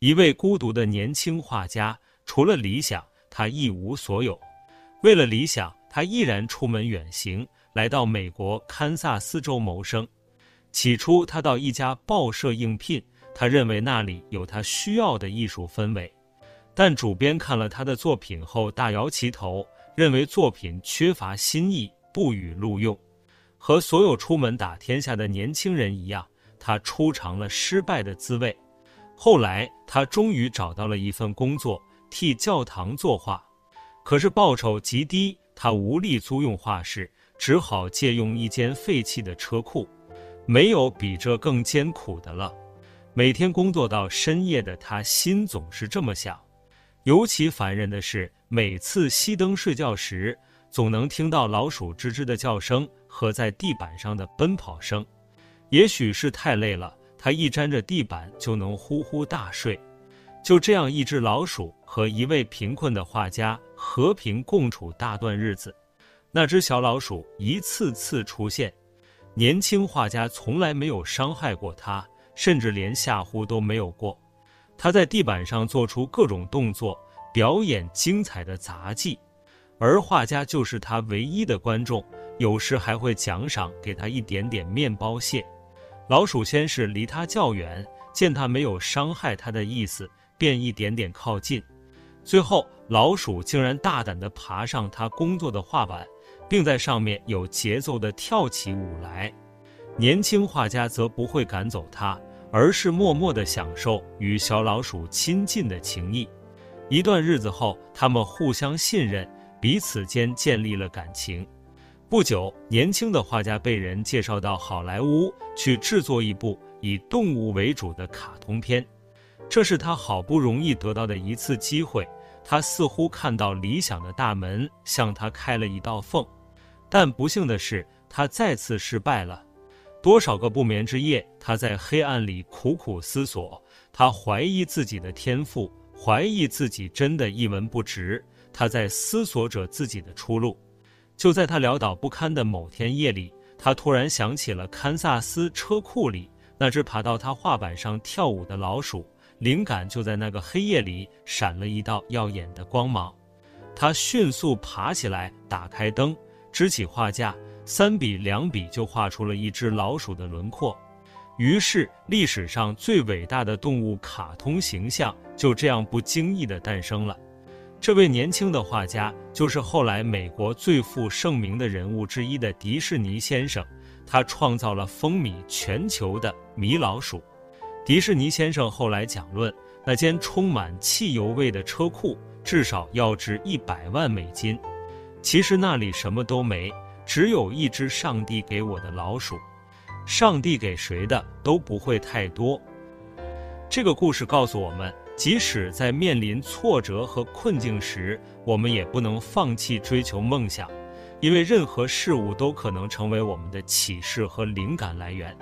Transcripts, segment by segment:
一位孤独的年轻画家，除了理想，他一无所有。为了理想，他毅然出门远行，来到美国堪萨斯州谋生。起初，他到一家报社应聘，他认为那里有他需要的艺术氛围。但主编看了他的作品后，大摇其头，认为作品缺乏新意，不予录用。和所有出门打天下的年轻人一样，他尝尝了失败的滋味。后来，他终于找到了一份工作，替教堂作画。可是报酬极低，他无力租用画室，只好借用一间废弃的车库。没有比这更艰苦的了。每天工作到深夜的他，心总是这么想。尤其烦人的是，每次熄灯睡觉时，总能听到老鼠吱吱的叫声和在地板上的奔跑声。也许是太累了，他一沾着地板就能呼呼大睡。就这样，一只老鼠和一位贫困的画家和平共处大段日子。那只小老鼠一次次出现，年轻画家从来没有伤害过它，甚至连吓唬都没有过。他在地板上做出各种动作，表演精彩的杂技，而画家就是他唯一的观众，有时还会奖赏给他一点点面包屑。老鼠先是离他较远，见他没有伤害他的意思。便一点点靠近，最后老鼠竟然大胆地爬上他工作的画板，并在上面有节奏地跳起舞来。年轻画家则不会赶走他，而是默默地享受与小老鼠亲近的情谊。一段日子后，他们互相信任，彼此间建立了感情。不久，年轻的画家被人介绍到好莱坞去制作一部以动物为主的卡通片。这是他好不容易得到的一次机会，他似乎看到理想的大门向他开了一道缝，但不幸的是，他再次失败了。多少个不眠之夜，他在黑暗里苦苦思索，他怀疑自己的天赋，怀疑自己真的一文不值，他在思索着自己的出路。就在他潦倒不堪的某天夜里，他突然想起了堪萨斯车库里那只爬到他画板上跳舞的老鼠。灵感就在那个黑夜里闪了一道耀眼的光芒，他迅速爬起来，打开灯，支起画架，三笔两笔就画出了一只老鼠的轮廓。于是，历史上最伟大的动物卡通形象就这样不经意地诞生了。这位年轻的画家就是后来美国最负盛名的人物之一的迪士尼先生，他创造了风靡全球的米老鼠。迪士尼先生后来讲论，那间充满汽油味的车库至少要值一百万美金。其实那里什么都没，只有一只上帝给我的老鼠。上帝给谁的都不会太多。这个故事告诉我们，即使在面临挫折和困境时，我们也不能放弃追求梦想，因为任何事物都可能成为我们的启示和灵感来源。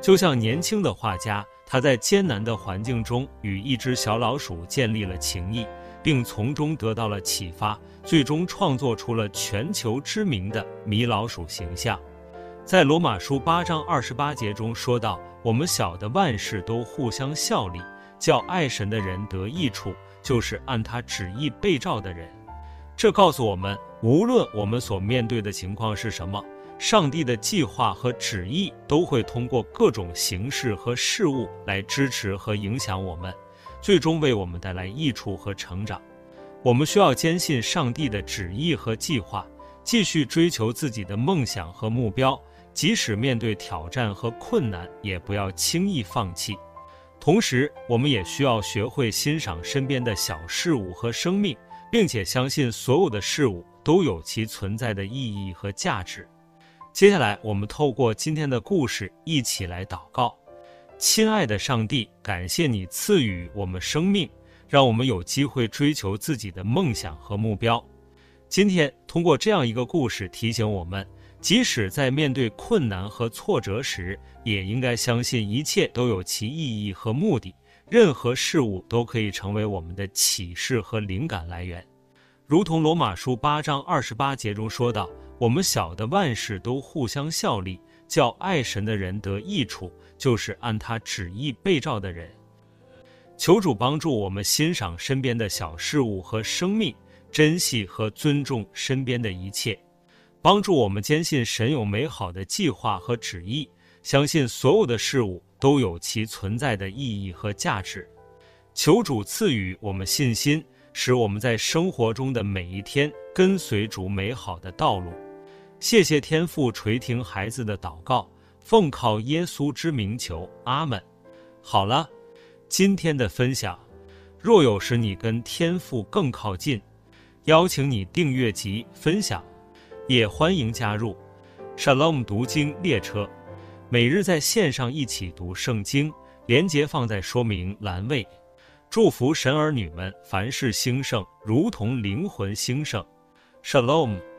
就像年轻的画家。他在艰难的环境中与一只小老鼠建立了情谊，并从中得到了启发，最终创作出了全球知名的米老鼠形象。在罗马书八章二十八节中说道：“我们晓得万事都互相效力，叫爱神的人得益处，就是按他旨意被召的人。”这告诉我们，无论我们所面对的情况是什么。上帝的计划和旨意都会通过各种形式和事物来支持和影响我们，最终为我们带来益处和成长。我们需要坚信上帝的旨意和计划，继续追求自己的梦想和目标，即使面对挑战和困难，也不要轻易放弃。同时，我们也需要学会欣赏身边的小事物和生命，并且相信所有的事物都有其存在的意义和价值。接下来，我们透过今天的故事一起来祷告。亲爱的上帝，感谢你赐予我们生命，让我们有机会追求自己的梦想和目标。今天，通过这样一个故事提醒我们，即使在面对困难和挫折时，也应该相信一切都有其意义和目的，任何事物都可以成为我们的启示和灵感来源。如同罗马书八章二十八节中说道。我们晓得万事都互相效力，叫爱神的人得益处，就是按他旨意被召的人。求主帮助我们欣赏身边的小事物和生命，珍惜和尊重身边的一切，帮助我们坚信神有美好的计划和旨意，相信所有的事物都有其存在的意义和价值。求主赐予我们信心，使我们在生活中的每一天跟随主美好的道路。谢谢天父垂听孩子的祷告。奉靠耶稣之名求，阿门。好了，今天的分享，若有使你跟天父更靠近，邀请你订阅及分享，也欢迎加入 Shalom 读经列车，每日在线上一起读圣经，连接放在说明栏位。祝福神儿女们凡事兴盛，如同灵魂兴盛。Shalom。